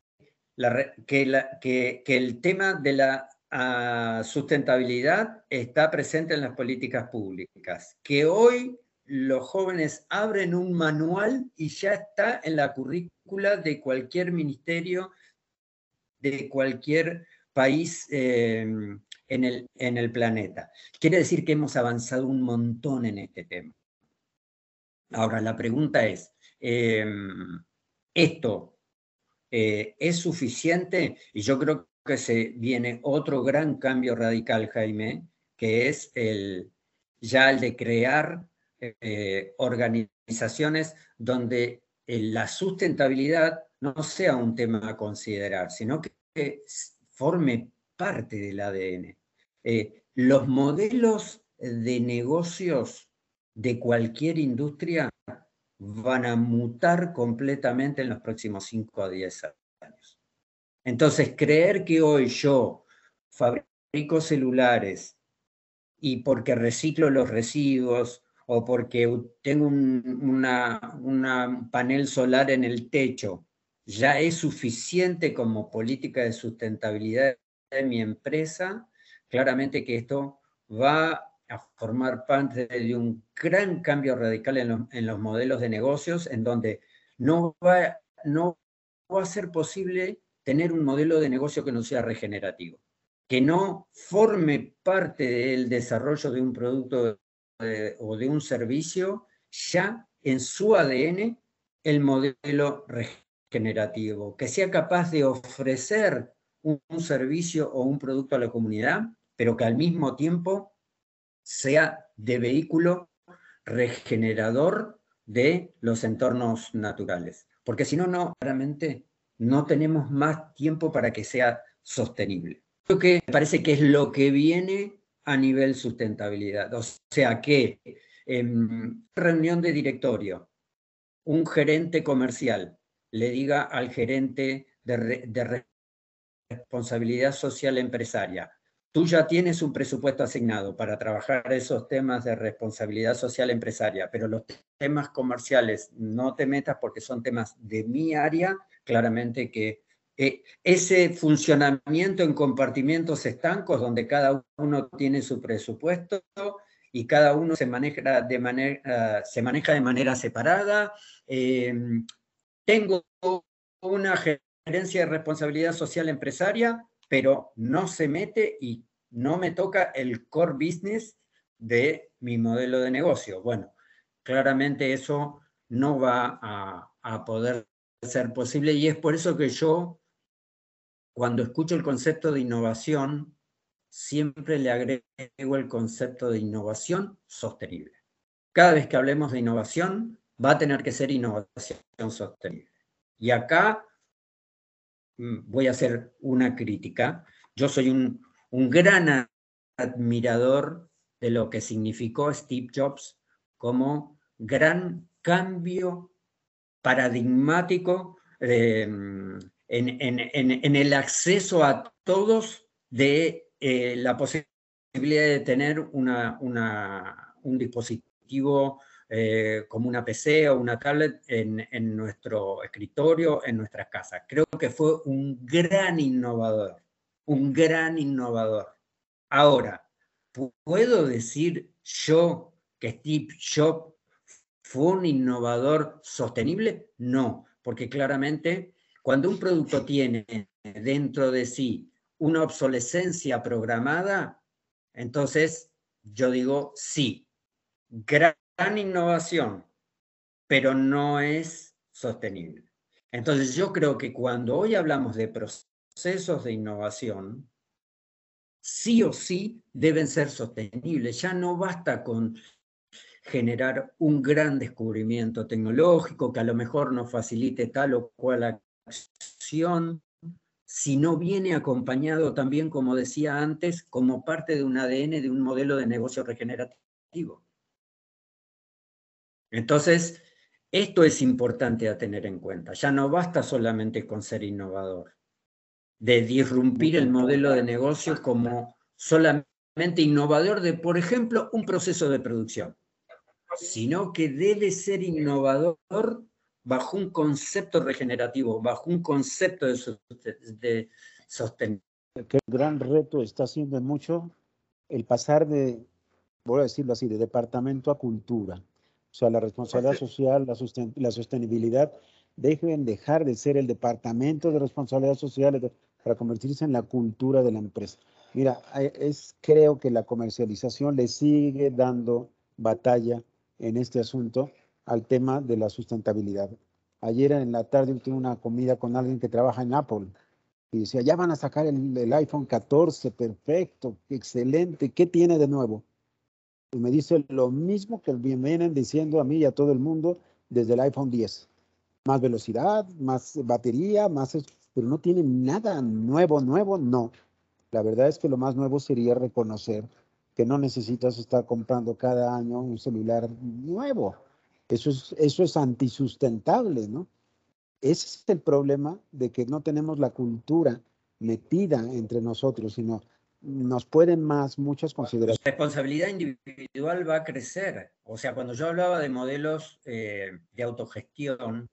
el tema de la ah, sustentabilidad está presente en las políticas públicas, que hoy los jóvenes abren un manual y ya está en la currícula de cualquier ministerio, de cualquier país em, en el, en el planeta. Quiere decir que hemos avanzado un montón en este tema. Ahora, la pregunta es, em, ¿esto eh, es suficiente? Y yo creo que se viene otro gran cambio radical, Jaime, que es el, ya el de crear eh, organizaciones donde eh, la sustentabilidad no sea un tema a considerar, sino que forme parte del ADN. Eh, los modelos de negocios de cualquier industria van a mutar completamente en los próximos 5 a 10 años. Entonces, creer que hoy yo fabrico celulares y porque reciclo los residuos o porque tengo un panel solar en el techo, ya es suficiente como política de sustentabilidad de mi empresa, claramente que esto va a formar parte de un gran cambio radical en, los modelos de negocios, en donde no va no va a ser posible tener un modelo de negocio que no sea regenerativo, que no forme parte del desarrollo de un producto o de un servicio ya en su ADN el modelo regenerativo, que sea capaz de ofrecer un, servicio o un producto a la comunidad, pero que al mismo tiempo sea de vehículo regenerador de los entornos naturales. Porque si no, no, claramente no tenemos más tiempo para que sea sostenible. Creo que me parece que es lo que viene a nivel sustentabilidad. O sea que en reunión de directorio, un gerente comercial le diga al gerente de, responsabilidad social empresaria, tú ya tienes un presupuesto asignado para trabajar esos temas de responsabilidad social empresaria, pero los temas comerciales no te metas porque son temas de mi área, claramente que eh, ese funcionamiento en compartimentos estancos donde cada uno tiene su presupuesto y cada uno se maneja de manera, se maneja de manera separada. Eh, tengo una gerencia de responsabilidad social empresaria, pero no se mete y no me toca el core business de mi modelo de negocio. Bueno, claramente eso no va a, a poder ser posible y es por eso que yo, cuando escucho el concepto de innovación, siempre le agrego el concepto de innovación sostenible. Cada vez que hablemos de innovación, va a tener que ser innovación sostenible. Y acá voy a hacer una crítica. Yo soy un, gran admirador de lo que significó Steve Jobs como gran cambio paradigmático eh, en, el acceso a todos de eh, la posibilidad de tener un dispositivo eh, como una PC o una tablet en, nuestro escritorio, en nuestras casas. Creo que fue un gran innovador, un gran innovador. Ahora, ¿puedo decir yo que Steve Jobs ¿Fue un innovador sostenible? No, porque claramente cuando un producto tiene dentro de sí una obsolescencia programada, entonces yo digo sí, innovación, pero no es sostenible. Entonces yo creo que cuando hoy hablamos de procesos de innovación, sí o sí deben ser sostenibles. Ya no basta con generar un gran descubrimiento tecnológico que a lo mejor nos facilite tal o cual acción, si no viene acompañado también, como decía antes, como parte de un ADN de un modelo de negocio regenerativo. Entonces, esto es importante a tener en cuenta. Ya no basta solamente con ser innovador, de disrumpir el modelo de negocio como solamente innovador de, por ejemplo, un proceso de producción sino que debe ser innovador bajo un concepto regenerativo, bajo un concepto de, sostenibilidad. El gran reto está siendo mucho el pasar de, voy a decirlo así, de departamento a cultura. O sea, la responsabilidad social, la, la sostenibilidad, deben dejar de ser el departamento de responsabilidad social para convertirse en la cultura de la empresa. Mira, es, creo que la comercialización le sigue dando batalla en este asunto al tema de la sustentabilidad. Ayer en la tarde tuve una comida con alguien que trabaja en Apple y decía, ya van a sacar el, iPhone 14, perfecto, excelente, ¿qué tiene de nuevo? Y me dice lo mismo que vienen diciendo a mí y a todo el mundo desde el iPhone 10. Más velocidad, más batería, más... Pero no tiene nada nuevo, nuevo, no. La verdad es que lo más nuevo sería reconocer que no necesitas estar comprando cada año un celular nuevo. Eso es, eso es antisustentable, ¿no? Ese es el problema de que no tenemos la cultura metida entre nosotros, sino nos pueden más muchas consideraciones. La responsabilidad individual va a crecer. O sea, cuando yo hablaba de modelos eh, de autogestión,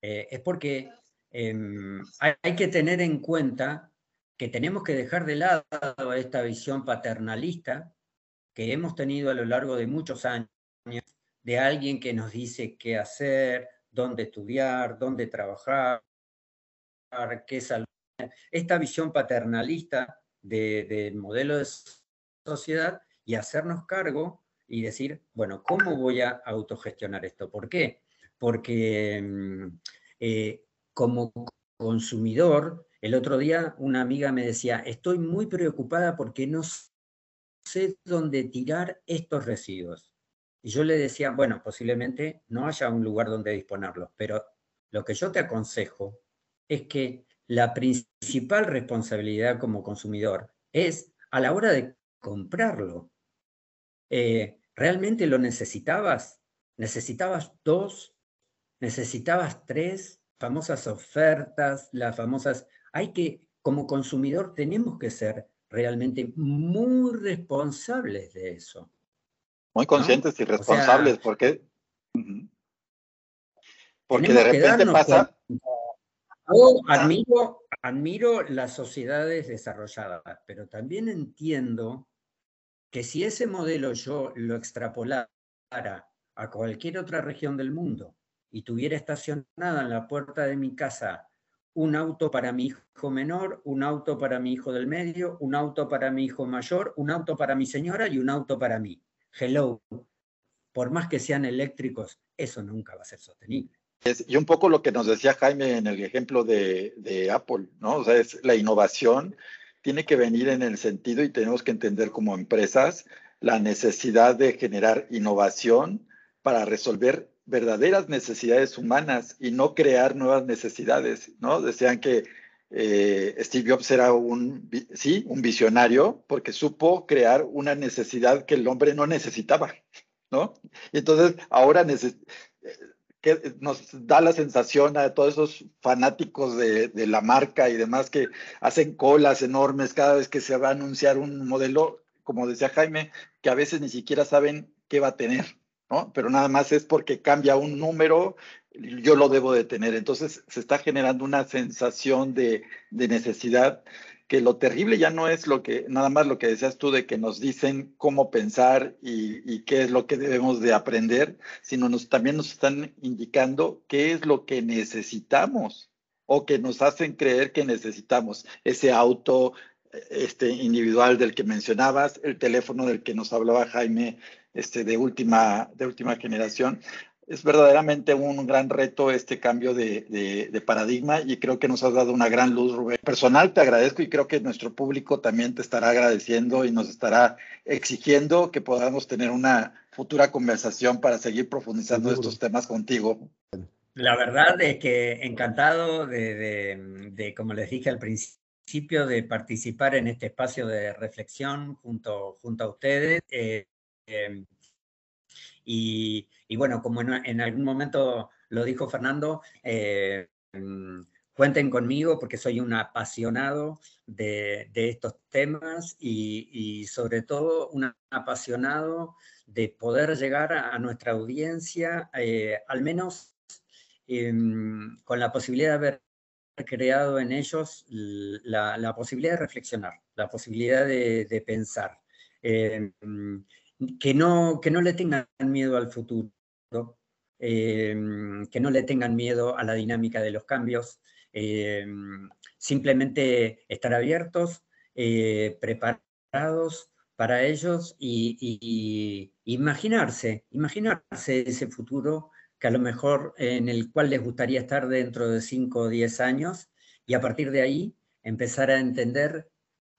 eh, es porque em, hay, que tener en cuenta que tenemos que dejar de lado esta visión paternalista que hemos tenido a lo largo de muchos años de alguien que nos dice qué hacer, dónde estudiar, dónde trabajar, qué salud. Esta visión paternalista del modelo de sociedad y hacernos cargo y decir, bueno, ¿cómo voy a autogestionar esto? ¿Por qué? Porque mm, eh, como consumidor, el otro día una amiga me decía, estoy muy preocupada porque no sé dónde tirar estos residuos. Y yo le decía, bueno, posiblemente no haya un lugar donde disponerlos, pero lo que yo te aconsejo es que la principal responsabilidad como consumidor es a la hora de comprarlo. Eh, ¿Realmente lo necesitabas? ¿Necesitabas dos? ¿Necesitabas tres? Famosas ofertas, las famosas... Hay que, como consumidor, tenemos que ser realmente muy responsables de eso. Muy conscientes y responsables, porque... Porque de repente pasa... Yo admiro, admiro las sociedades desarrolladas, pero también entiendo que si ese modelo yo lo extrapolara a cualquier otra región del mundo y tuviera estacionada en la puerta de mi casa un auto para mi hijo menor, un auto para mi hijo del medio, un auto para mi hijo mayor, un auto para mi señora y un auto para mí. Hello. Por más que sean eléctricos, eso nunca va a ser sostenible. Y un poco lo que nos decía Jaime en el ejemplo de, de Apple, ¿no? O sea, es la innovación tiene que venir en el sentido y tenemos que entender como empresas la necesidad de generar innovación para resolver verdaderas necesidades humanas y no crear nuevas necesidades, ¿no? Decían que eh, Steve Jobs era un, sí, un visionario porque supo crear una necesidad que el hombre no necesitaba, ¿no? Y entonces ahora que nos da la sensación a todos esos fanáticos de, la marca y demás que hacen colas enormes cada vez que se va a anunciar un modelo, como decía Jaime, que a veces ni siquiera saben qué va a tener, ¿no? Pero nada más es porque cambia un número, yo lo debo de tener. Entonces se está generando una sensación de, de necesidad que lo terrible ya no es lo que, nada más lo que decías tú de que nos dicen cómo pensar y, qué es lo que debemos de aprender, sino nos, también nos están indicando qué es lo que necesitamos o que nos hacen creer que necesitamos. Ese auto este, individual del que mencionabas, el teléfono del que nos hablaba Jaime, este, de, última, de última generación es verdaderamente un gran reto este cambio de, paradigma y creo que nos has dado una gran luz, Rubén. Personal, te agradezco y creo que nuestro público también te estará agradeciendo y nos estará exigiendo que podamos tener una futura conversación para seguir profundizando estos temas contigo. La verdad es que encantado de, como les dije al principio, de participar en este espacio de reflexión junto, junto a ustedes. Eh, eh, y, bueno, como en, algún momento lo dijo Fernando, eh, mm, cuenten conmigo porque soy un apasionado de, estos temas y, sobre todo un apasionado de poder llegar a, nuestra audiencia, eh, al menos em, con la posibilidad de haber creado en ellos la, posibilidad de reflexionar, la posibilidad de, pensar. Em, que no, que no le tengan miedo al futuro, em, que no le tengan miedo a la dinámica de los cambios, em, simplemente estar abiertos, eh, preparados para ellos y, imaginarse, imaginarse ese futuro que a lo mejor en el cual les gustaría estar dentro de 5 o 10 años y a partir de ahí empezar a entender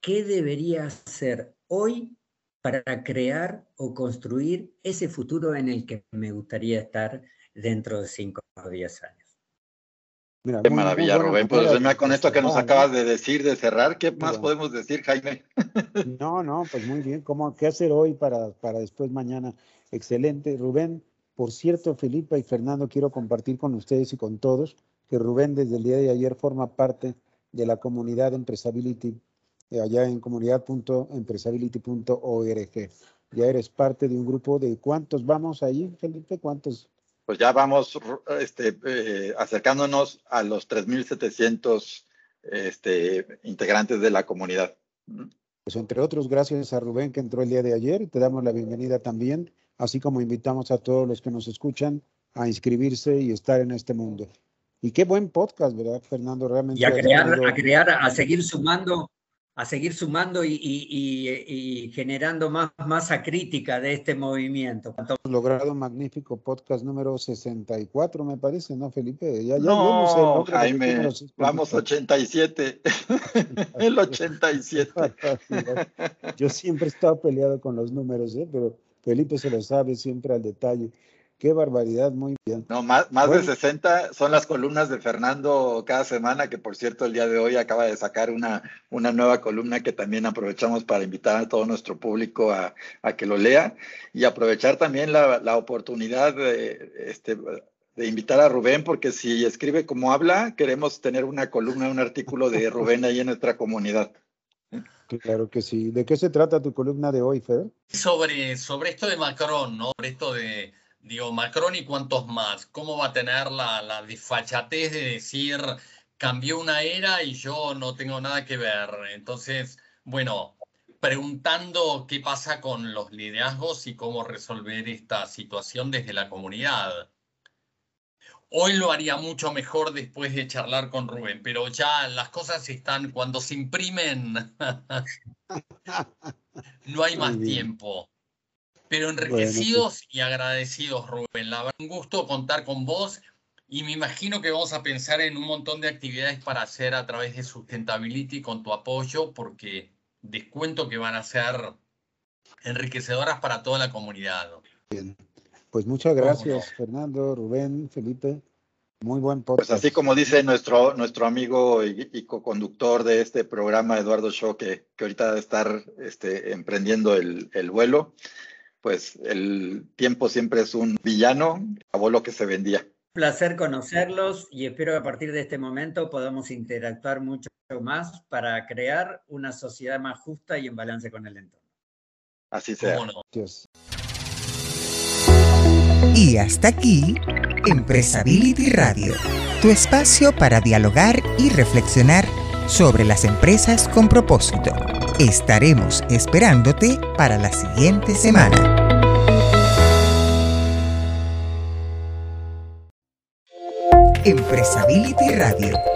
qué debería ser hoy para crear o construir ese futuro en el que me gustaría estar dentro de 5 o 10 años. qué maravilla, Rubén. Pues con esto que nos acabas de decir, de cerrar, ¿qué más podemos decir, Jaime? no, no, pues muy bien. ¿Cómo, ¿Qué hacer hoy para, para después mañana? Excelente. Rubén, por cierto, Felipe y Fernando, quiero compartir con ustedes y con todos que Rubén desde el día de ayer forma parte de la comunidad Empresability allá en comunidad.empresability.org. Ya eres parte de un grupo de cuántos vamos ahí, Felipe, cuántos. Pues ya vamos este, eh, acercándonos a los 3.700 este, integrantes de la comunidad. Pues entre otros, gracias a Rubén que entró el día de ayer, te damos la bienvenida también, así como invitamos a todos los que nos escuchan a inscribirse y estar en este mundo. Y qué buen podcast, ¿verdad, Fernando? Realmente. Y a crear, a crear, a seguir sumando a seguir sumando y, generando más masa crítica de este movimiento. Hemos logrado un magnífico podcast número 64, me parece, ¿no, Felipe? Ya, no, Jaime, vamos 87. el 87. Yo siempre he estado peleado con los números, ¿eh? pero Felipe se lo sabe siempre al detalle. Qué barbaridad, muy bien. No, más, más de 60 son las columnas de Fernando cada semana, que por cierto el día de hoy acaba de sacar una, una nueva columna que también aprovechamos para invitar a todo nuestro público a, que lo lea y aprovechar también la, oportunidad de, este, de invitar a Rubén, porque si escribe como habla, queremos tener una columna, un artículo de Rubén ahí en nuestra comunidad. Claro que sí. ¿De qué se trata tu columna de hoy, Fer? Sobre, sobre esto de Macron, ¿no? Sobre esto de Digo, Macron y cuántos más. ¿Cómo va a tener la, la desfachatez de decir cambió una era y yo no tengo nada que ver? Entonces, bueno, preguntando qué pasa con los liderazgos y cómo resolver esta situación desde la comunidad. Hoy lo haría mucho mejor después de charlar con Rubén, pero ya las cosas están, cuando se imprimen, no hay más tiempo. Pero enriquecidos y agradecidos, Rubén. La verdad, un gusto contar con vos y me imagino que vamos a pensar en un montón de actividades para hacer a través de Sustainability con tu apoyo, porque descuento que van a ser enriquecedoras para toda la comunidad. Bien. Pues muchas gracias, Fernando, Rubén, Felipe. Muy buen podcast. Pues así como dice nuestro, nuestro amigo y, co-conductor de este programa, Eduardo Shaw, que, que ahorita va a estar este, emprendiendo el, el vuelo, pues el tiempo siempre es un villano, acabó lo que se vendía. Un placer conocerlos y espero que a partir de este momento podamos interactuar mucho más para crear una sociedad más justa y en balance con el entorno. Así sea. Y hasta aquí, Empresability Radio, tu espacio para dialogar y reflexionar sobre las empresas con propósito. Estaremos esperándote para la siguiente semana. Empresability Radio